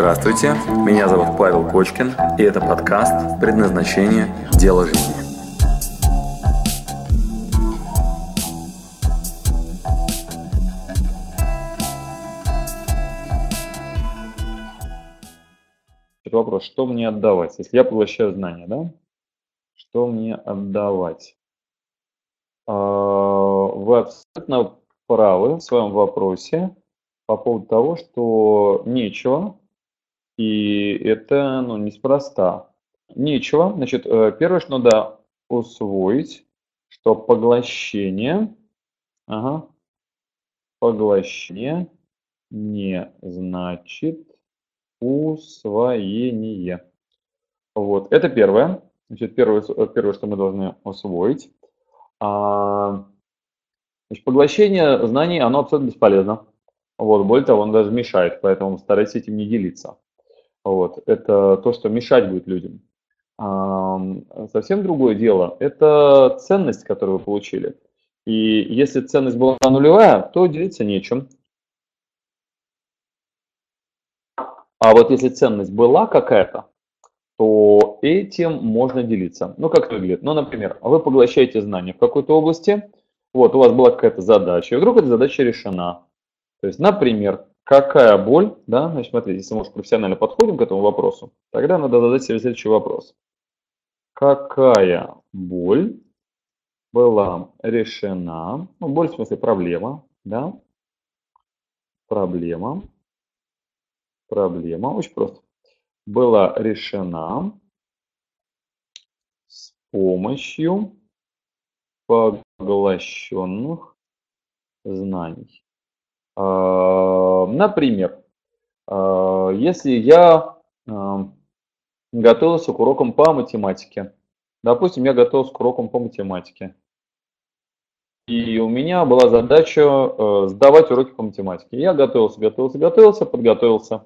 Здравствуйте, меня зовут Павел Кочкин, и это подкаст «Предназначение. Дело жизни». Вопрос, что мне отдавать? Если я поглощаю знания, да? Что мне отдавать? А, вы абсолютно правы в своем вопросе по поводу того, что нечего, и это ну, неспроста. Нечего. Значит, э, первое, что надо усвоить, что поглощение, ага, поглощение не значит усвоение. Вот, это первое. Значит, первое, первое, что мы должны усвоить. А, значит, поглощение знаний, оно абсолютно бесполезно. Вот, более того, он даже мешает, поэтому старайтесь этим не делиться. Вот, это то, что мешать будет людям. Совсем другое дело – это ценность, которую вы получили. И если ценность была нулевая, то делиться нечем. А вот если ценность была какая-то, то этим можно делиться. Ну, как выглядит? Ну, например, вы поглощаете знания в какой-то области, вот, у вас была какая-то задача, и вдруг эта задача решена. То есть, например, какая боль, да, значит, смотрите, если мы уже профессионально подходим к этому вопросу, тогда надо задать себе следующий вопрос. Какая боль была решена, ну, боль в смысле проблема, да, проблема, проблема, очень просто, была решена с помощью поглощенных знаний. А, например, а, если я а, готовился к урокам по математике, допустим, я готовился к урокам по математике, и у меня была задача сдавать уроки по математике. Я готовился, готовился, готовился, подготовился.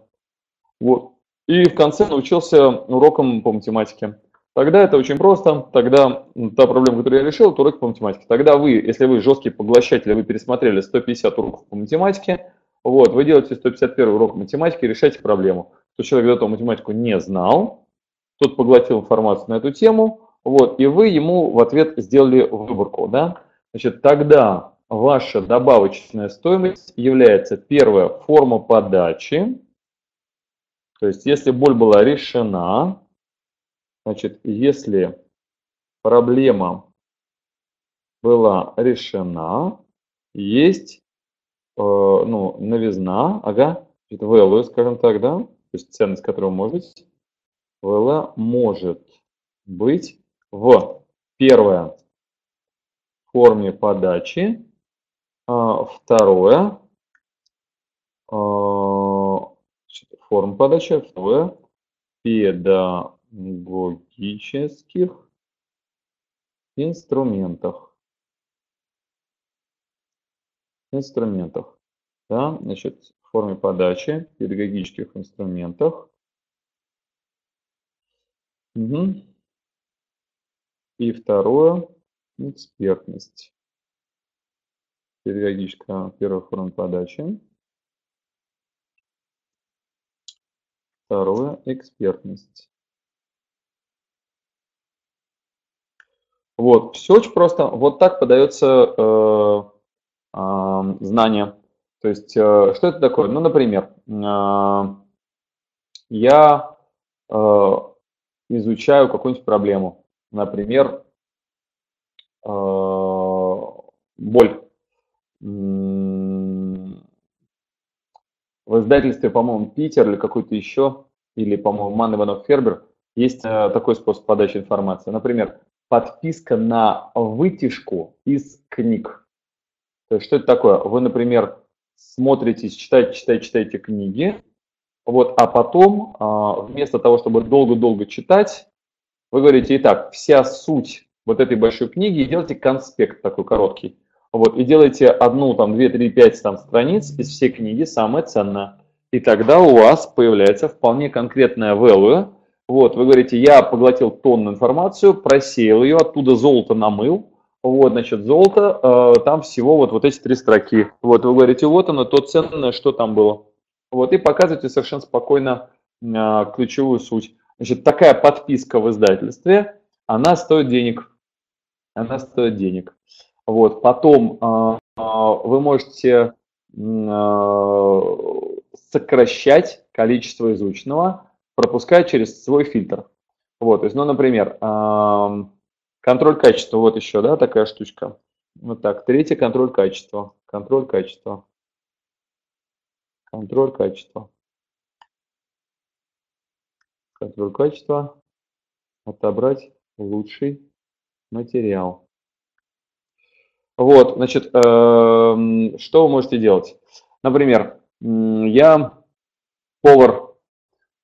Вот. И в конце научился урокам по математике. Тогда это очень просто. Тогда та проблема, которую я решил, это уроки по математике. Тогда вы, если вы жесткий поглощатель, вы пересмотрели 150 уроков по математике, вот, вы делаете 151 урок математики, решаете проблему. То человек до этого математику не знал, тот поглотил информацию на эту тему, вот, и вы ему в ответ сделали выборку, да. Значит, тогда ваша добавочная стоимость является первая форма подачи, то есть если боль была решена, Значит, если проблема была решена, есть э, ну, новизна, ага, value, скажем так, да, то есть ценность, которая может быть, может быть в первое форме подачи, а, второе а, форма подачи, второе педа педагогических инструментах. Инструментах. Да, значит, в форме подачи, педагогических инструментах. Угу. И второе, экспертность. Педагогическая первая форма подачи. Второе, экспертность. Вот, все очень просто. Вот так подается э, э, знание. То есть, э, что это такое? Ну, например, э, я э, изучаю какую-нибудь проблему. Например, э, боль. В издательстве, по-моему, Питер или какой-то еще, или, по-моему, Ман Иванов Фербер, есть э, такой способ подачи информации. Например, подписка на вытяжку из книг. То есть что это такое? Вы, например, смотрите, читаете, читаете, читаете книги, вот, а потом а, вместо того, чтобы долго-долго читать, вы говорите, итак, вся суть вот этой большой книги, и делаете конспект такой короткий. Вот, и делаете одну, там, две, три, пять там, страниц из всей книги, самое ценное. И тогда у вас появляется вполне конкретная value, вот, вы говорите, я поглотил тонну информацию, просеял ее, оттуда золото намыл. Вот, значит, золото, э, там всего вот, вот эти три строки. Вот, вы говорите, вот оно, то ценное, что там было. Вот, и показываете совершенно спокойно э, ключевую суть. Значит, такая подписка в издательстве, она стоит денег. Она стоит денег. Вот, потом э, вы можете сокращать количество изученного, пропуская через свой фильтр. Вот, то есть, ну, например, контроль качества, вот еще, да, такая штучка. Вот так, третий контроль качества, контроль качества, контроль качества, контроль качества, отобрать лучший материал. Вот, значит, что вы можете делать? Например, я повар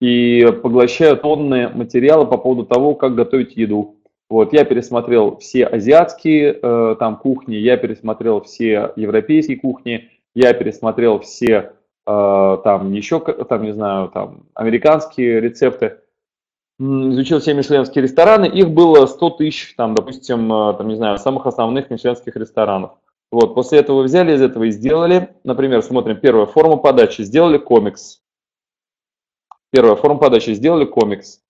и поглощаю тонны материала по поводу того, как готовить еду. Вот, я пересмотрел все азиатские э, там кухни, я пересмотрел все европейские кухни, я пересмотрел все э, там еще, там, не знаю, там американские рецепты, изучил все мишленские рестораны, их было 100 тысяч, там, допустим, э, там, не знаю, самых основных мишленских ресторанов. Вот, после этого взяли из этого и сделали, например, смотрим, первая форма подачи, сделали комикс. Первая форма подачи, сделали комикс.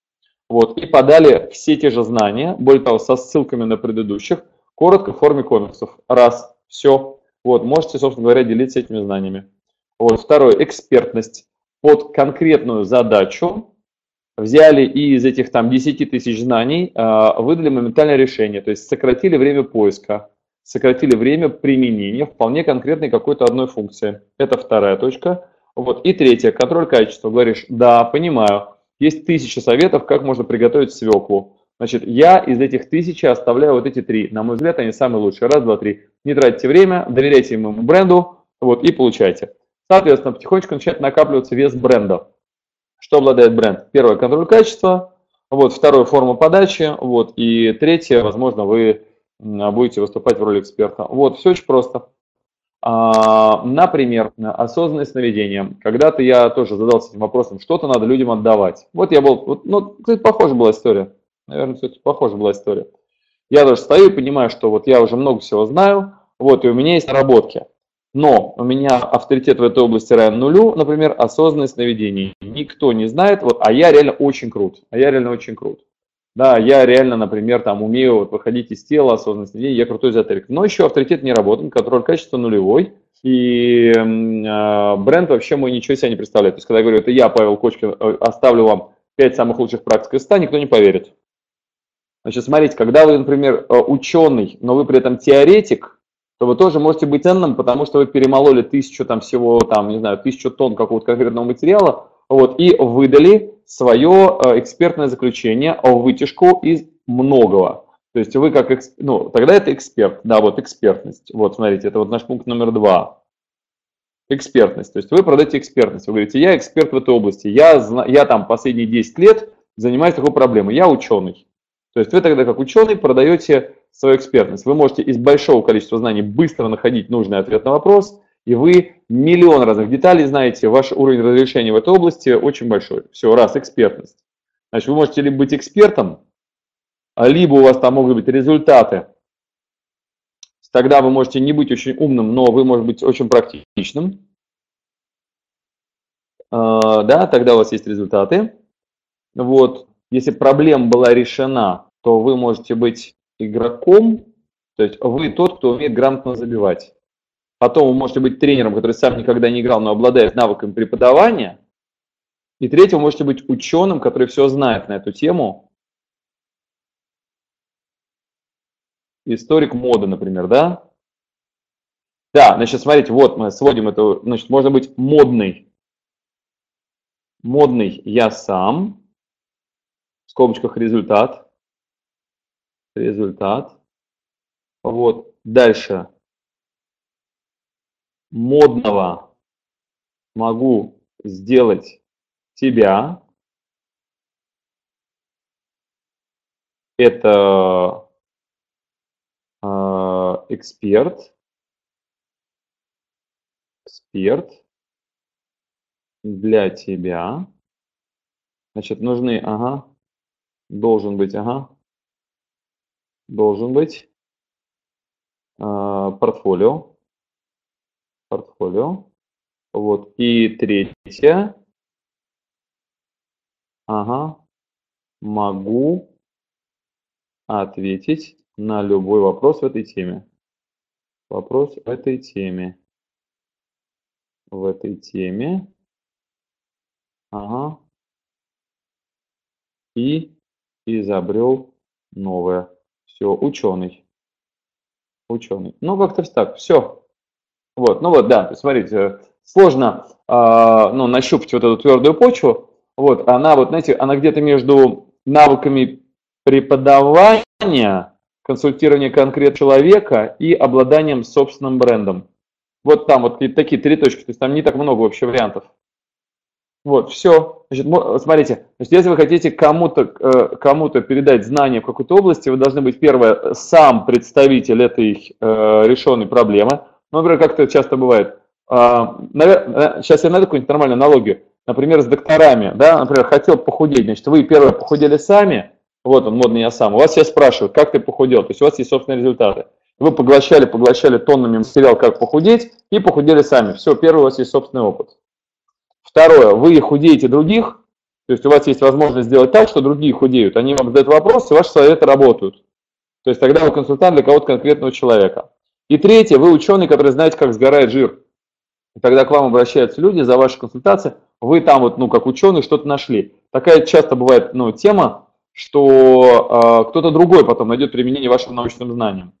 Вот, и подали все те же знания, более того, со ссылками на предыдущих, коротко в форме комиксов. Раз, все. Вот, можете, собственно говоря, делиться этими знаниями. Вот, второе, экспертность. Под конкретную задачу взяли и из этих там 10 тысяч знаний э, выдали моментальное решение, то есть сократили время поиска, сократили время применения вполне конкретной какой-то одной функции. Это вторая точка. Вот. И третье, контроль качества. Говоришь, да, понимаю, есть тысяча советов, как можно приготовить свеклу. Значит, я из этих тысячи оставляю вот эти три. На мой взгляд, они самые лучшие. Раз, два, три. Не тратьте время, доверяйте ему бренду, вот, и получайте. Соответственно, потихонечку начинает накапливаться вес бренда. Что обладает бренд? Первое, контроль качества. Вот, второе, форма подачи. Вот, и третье, возможно, вы будете выступать в роли эксперта. Вот, все очень просто. А, например, осознанное сновидение. Когда-то я тоже задался этим вопросом, что-то надо людям отдавать. Вот я был, вот, ну, кстати, похожая была история. Наверное, кстати, похожая была история. Я даже стою и понимаю, что вот я уже много всего знаю, вот, и у меня есть наработки. Но у меня авторитет в этой области равен нулю, например, осознанное сновидение. Никто не знает, вот, а я реально очень крут. А я реально очень крут. Да, я реально, например, там умею вот выходить из тела, осознанность людей, я крутой эзотерик. Но еще авторитет не работает, контроль качества нулевой, и э, бренд вообще мой ничего себя не представляет. То есть, когда я говорю, это я, Павел Кочкин, э, оставлю вам 5 самых лучших практик из 100, никто не поверит. Значит, смотрите, когда вы, например, э, ученый, но вы при этом теоретик, то вы тоже можете быть ценным, потому что вы перемололи тысячу там всего, там, не знаю, тысячу тонн какого-то конкретного материала, вот, и выдали свое э, экспертное заключение, вытяжку из многого. То есть вы как, ну, тогда это эксперт, да, вот экспертность. Вот, смотрите, это вот наш пункт номер два. Экспертность. То есть вы продаете экспертность. Вы говорите, я эксперт в этой области, я, я там последние 10 лет занимаюсь такой проблемой, я ученый. То есть вы тогда как ученый продаете свою экспертность. Вы можете из большого количества знаний быстро находить нужный ответ на вопрос, и вы миллион разных деталей знаете, ваш уровень разрешения в этой области очень большой. Все, раз, экспертность. Значит, вы можете либо быть экспертом, а либо у вас там могут быть результаты. Тогда вы можете не быть очень умным, но вы можете быть очень практичным. А, да, тогда у вас есть результаты. Вот, если проблема была решена, то вы можете быть игроком, то есть вы тот, кто умеет грамотно забивать. Потом вы можете быть тренером, который сам никогда не играл, но обладает навыками преподавания. И третьим вы можете быть ученым, который все знает на эту тему. Историк моды, например, да? Да, значит, смотрите, вот мы сводим это, значит, можно быть модный. Модный я сам, в скобочках результат. Результат. Вот, дальше модного могу сделать тебя. Это э, эксперт. Эксперт для тебя. Значит, нужны, ага, должен быть, ага, должен быть э, портфолио портфолио. Вот. И третье. Ага. Могу ответить на любой вопрос в этой теме. Вопрос в этой теме. В этой теме. Ага. И изобрел новое. Все, ученый. Ученый. Ну, как-то так, все. Вот, ну вот, да, смотрите, сложно э, ну, нащупать вот эту твердую почву. Вот, она вот, знаете, она где-то между навыками преподавания, консультирования конкретного человека и обладанием собственным брендом. Вот там вот такие три точки, то есть там не так много вообще вариантов. Вот, все. Значит, смотрите, значит, если вы хотите кому-то э, кому передать знания в какой-то области, вы должны быть, первое, сам представитель этой э, решенной проблемы. Ну, например, как это часто бывает. А, Наверное, сейчас я найду какую-нибудь нормальную аналогию. Например, с докторами, да, например, хотел похудеть, значит, вы первое похудели сами, вот он, модный я сам, у вас все спрашивают, как ты похудел, то есть у вас есть собственные результаты. Вы поглощали, поглощали тоннами материал, как похудеть, и похудели сами. Все, первый у вас есть собственный опыт. Второе, вы худеете других, то есть у вас есть возможность сделать так, что другие худеют. Они вам задают вопросы, ваши советы работают. То есть тогда вы консультант для кого-то конкретного человека. И третье, вы ученый, который знаете, как сгорает жир. И тогда к вам обращаются люди за ваши консультации, вы там вот, ну, как ученый, что-то нашли. Такая часто бывает, ну, тема, что э, кто-то другой потом найдет применение вашим научным знаниям.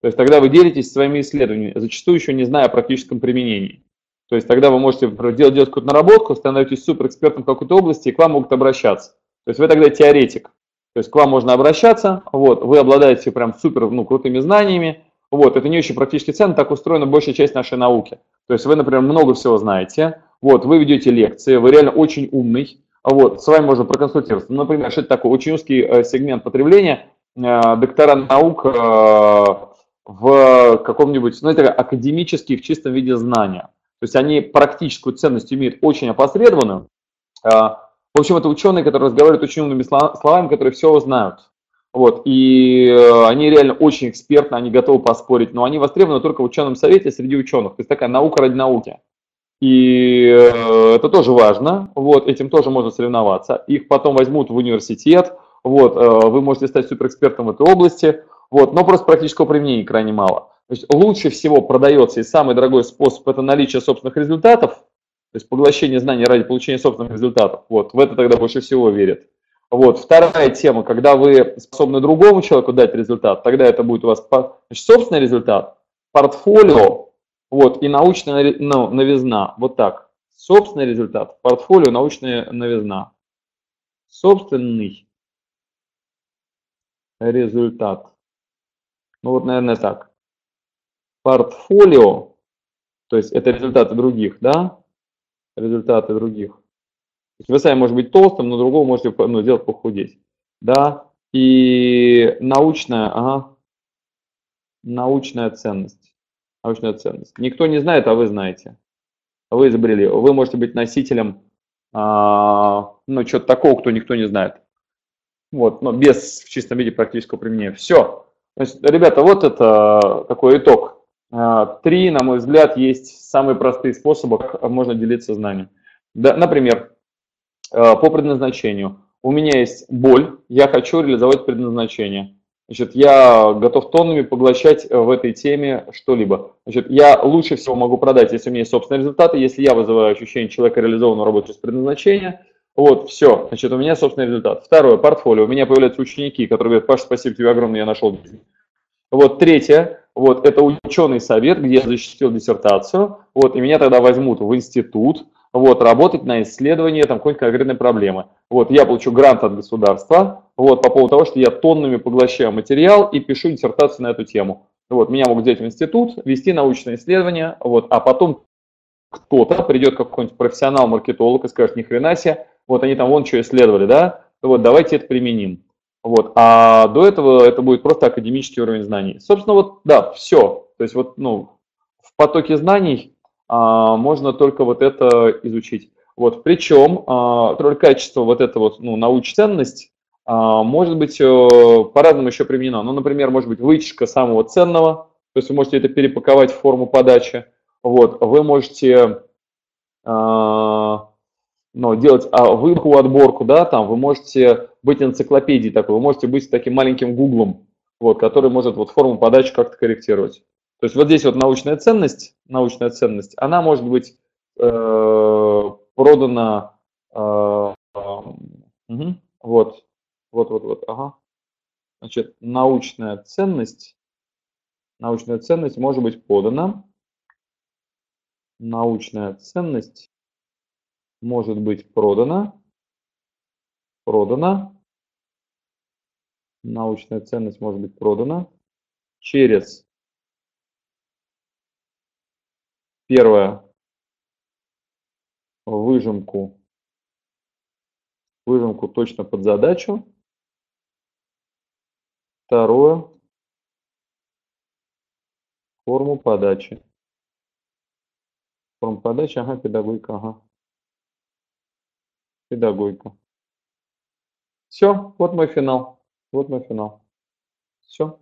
То есть тогда вы делитесь своими исследованиями, зачастую еще не зная о практическом применении. То есть тогда вы можете делать, делать какую-то наработку, становитесь суперэкспертом в какой-то области, и к вам могут обращаться. То есть вы тогда теоретик. То есть к вам можно обращаться, вот, вы обладаете прям супер ну, крутыми знаниями, вот, это не очень практически ценно, так устроена большая часть нашей науки. То есть вы, например, много всего знаете, вот, вы ведете лекции, вы реально очень умный, вот, с вами можно проконсультироваться. Например, что это такое? Очень узкий э, сегмент потребления, э, доктора наук э, в каком-нибудь, ну, это академический в чистом виде знания. То есть они практическую ценность имеют очень опосредованную. В общем, это ученые, которые разговаривают очень умными словами, которые все знают. Вот, и э, они реально очень экспертны, они готовы поспорить, но они востребованы только в ученом совете среди ученых. То есть такая наука ради науки. И э, это тоже важно, вот, этим тоже можно соревноваться. Их потом возьмут в университет, вот, э, вы можете стать суперэкспертом в этой области, вот, но просто практического применения крайне мало. То есть лучше всего продается и самый дорогой способ – это наличие собственных результатов, то есть поглощение знаний ради получения собственных результатов. Вот, в это тогда больше всего верят. Вот. Вторая тема, когда вы способны другому человеку дать результат, тогда это будет у вас собственный результат, портфолио вот, и научная ну, новизна. Вот так. Собственный результат, портфолио, научная новизна. Собственный результат. Ну вот, наверное, так. Портфолио, то есть это результаты других, да? Результаты других вы сами можете быть толстым, но другого можете ну, сделать похудеть. Да, и научная, ага, научная ценность. Научная ценность. Никто не знает, а вы знаете. Вы изобрели. Вы можете быть носителем, а, ну, чего-то такого, кто никто не знает. Вот, но без в чистом виде практического применения. Все. Значит, ребята, вот это такой итог. А, три, на мой взгляд, есть самые простые способы, как можно делиться знанием. Да, например, по предназначению. У меня есть боль, я хочу реализовать предназначение. Значит, я готов тоннами поглощать э, в этой теме что-либо. Значит, я лучше всего могу продать, если у меня есть собственные результаты, если я вызываю ощущение человека реализованного работы с предназначения. Вот, все, значит, у меня собственный результат. Второе, портфолио. У меня появляются ученики, которые говорят, Паша, спасибо тебе огромное, я нашел. Вот, третье, вот, это ученый совет, где я защитил диссертацию, вот, и меня тогда возьмут в институт, вот, работать на исследование там, какой-нибудь конкретной проблемы. Вот, я получу грант от государства вот, по поводу того, что я тоннами поглощаю материал и пишу диссертацию на эту тему. Вот, меня могут взять в институт, вести научное исследование, вот, а потом кто-то придет какой-нибудь профессионал-маркетолог и скажет, ни хрена себе, вот они там вон что исследовали, да, вот давайте это применим. Вот, а до этого это будет просто академический уровень знаний. Собственно, вот, да, все. То есть вот, ну, в потоке знаний можно только вот это изучить. Вот, причем а, роль качества, вот эта вот ну, научценность, а, может быть э, по-разному еще применена. Ну, например, может быть вытяжка самого ценного, то есть вы можете это перепаковать в форму подачи. Вот, вы можете, ну, делать а, выборку, отборку, да, там вы можете быть энциклопедией такой, вы можете быть таким маленьким гуглом, вот, который может вот форму подачи как-то корректировать. То есть вот здесь вот научная ценность, научная ценность, она может быть э, продана, э, угу, вот, вот, вот, вот, ага. Значит, научная ценность, научная ценность может быть подана, научная ценность может быть продана, продана, научная ценность может быть продана через первое выжимку, выжимку точно под задачу, второе форму подачи. Форма подачи, ага, педагогика, ага. Педагогика. Все, вот мой финал. Вот мой финал. Все.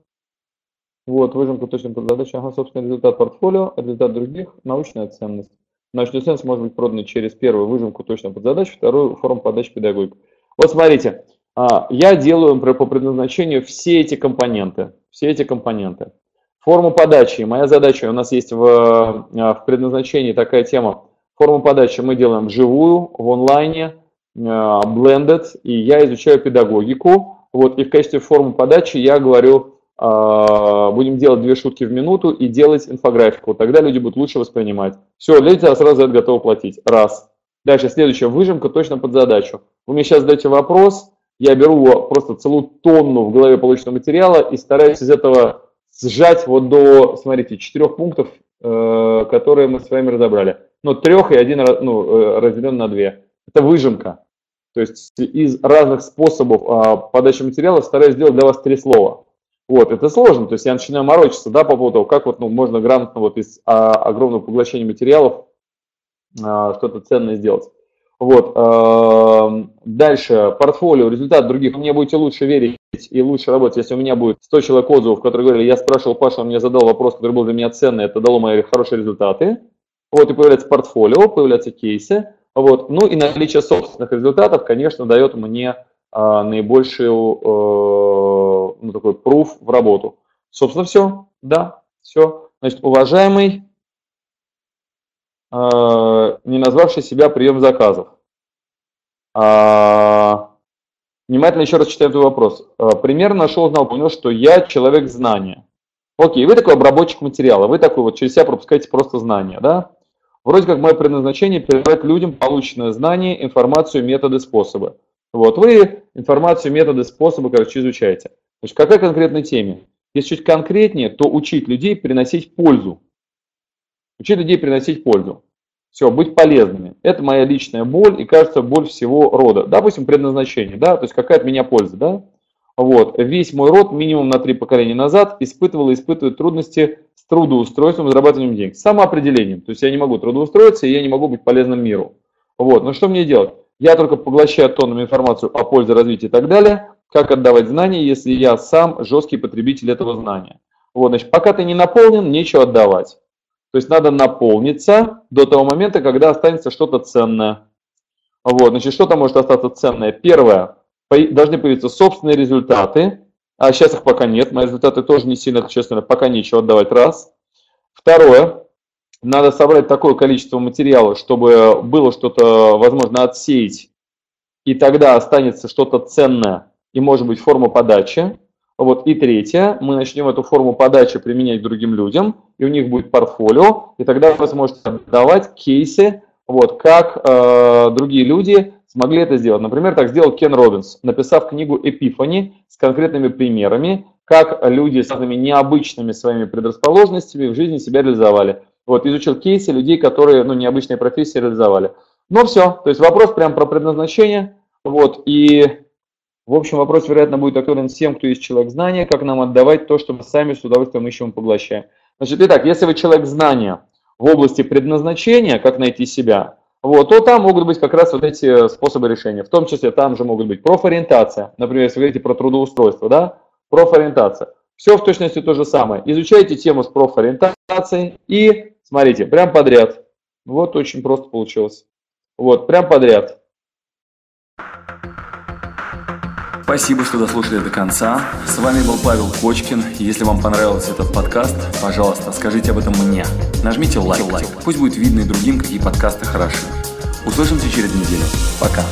Вот, выжимка точно под задачу. Ага, собственно, результат портфолио, результат других, научная ценность. Научная ценность может быть продана через первую выжимку точно под задачу, вторую форму подачи педагогику. Вот смотрите, а, я делаю по предназначению все эти компоненты. Все эти компоненты. Форму подачи. Моя задача, у нас есть в, а, в предназначении такая тема. Форму подачи мы делаем вживую, в онлайне, а, blended, и я изучаю педагогику. Вот, и в качестве формы подачи я говорю, будем делать две шутки в минуту и делать инфографику. Тогда люди будут лучше воспринимать. Все, люди сразу за это готовы платить. Раз. Дальше следующая выжимка точно под задачу. Вы мне сейчас задаете вопрос, я беру просто целую тонну в голове полученного материала и стараюсь из этого сжать вот до, смотрите, четырех пунктов, э, которые мы с вами разобрали. Ну, трех и один ну, э, разделен на две. Это выжимка. То есть из разных способов а, подачи материала стараюсь сделать для вас три слова. Вот, это сложно, то есть я начинаю морочиться, да, по поводу того, как вот, ну, можно грамотно вот из а, огромного поглощения материалов а, что-то ценное сделать. Вот, а, дальше, портфолио, результат других. Мне будете лучше верить и лучше работать, если у меня будет 100 человек отзывов, которые говорили, я спрашивал Пашу, он мне задал вопрос, который был для меня ценный, это дало мои хорошие результаты. Вот, и появляется портфолио, появляются кейсы. Вот, ну и наличие собственных результатов, конечно, дает мне а, наибольшую а, ну, такой пруф в работу. Собственно, все. Да, все. Значит, уважаемый, а, не назвавший себя прием заказов. А, внимательно еще раз читаем этот вопрос. А, пример нашел, узнал, понял, что я человек знания. Окей, вы такой обработчик материала, вы такой вот через себя пропускаете просто знания, да? Вроде как мое предназначение передать людям полученное знание, информацию, методы, способы. Вот, вы информацию, методы, способы, короче, изучаете. Значит, какая конкретной теме? Если чуть конкретнее, то учить людей приносить пользу. Учить людей приносить пользу. Все, быть полезными. Это моя личная боль и, кажется, боль всего рода. Допустим, предназначение, да, то есть какая от меня польза, да. Вот, весь мой род минимум на три поколения назад испытывал и испытывает трудности с трудоустройством зарабатыванием денег. Самоопределением. То есть я не могу трудоустроиться, и я не могу быть полезным миру. Вот, но что мне делать? Я только поглощаю тоннами информацию о пользе, развитии и так далее. Как отдавать знания, если я сам жесткий потребитель этого знания? Вот, значит, пока ты не наполнен, нечего отдавать. То есть надо наполниться до того момента, когда останется что-то ценное. Вот, значит, что-то может остаться ценное. Первое, должны появиться собственные результаты, а сейчас их пока нет, мои результаты тоже не сильно, честно, пока нечего отдавать, раз. Второе, надо собрать такое количество материала, чтобы было что-то, возможно, отсеять, и тогда останется что-то ценное, и может быть форма подачи. Вот. И третье, мы начнем эту форму подачи применять другим людям, и у них будет портфолио, и тогда вы сможете давать кейсы, вот, как э, другие люди смогли это сделать. Например, так сделал Кен Робинс, написав книгу «Эпифани» с конкретными примерами, как люди с разными необычными своими предрасположенностями в жизни себя реализовали. Вот, изучил кейсы людей, которые ну, необычные профессии реализовали. Ну все, то есть вопрос прям про предназначение. Вот, и в общем вопрос, вероятно, будет актуален всем, кто есть человек знания, как нам отдавать то, что мы сами с удовольствием ищем и поглощаем. Значит, итак, если вы человек знания в области предназначения, как найти себя, вот, то там могут быть как раз вот эти способы решения. В том числе там же могут быть профориентация. Например, если вы говорите про трудоустройство, да, профориентация. Все в точности то же самое. Изучайте тему с профориентацией и Смотрите, прям подряд. Вот очень просто получилось. Вот, прям подряд. Спасибо, что дослушали до конца. С вами был Павел Кочкин. Если вам понравился этот подкаст, пожалуйста, скажите об этом мне. Нажмите лайк. лайк. Пусть будет видно и другим, какие подкасты хороши. Услышимся через неделю. Пока.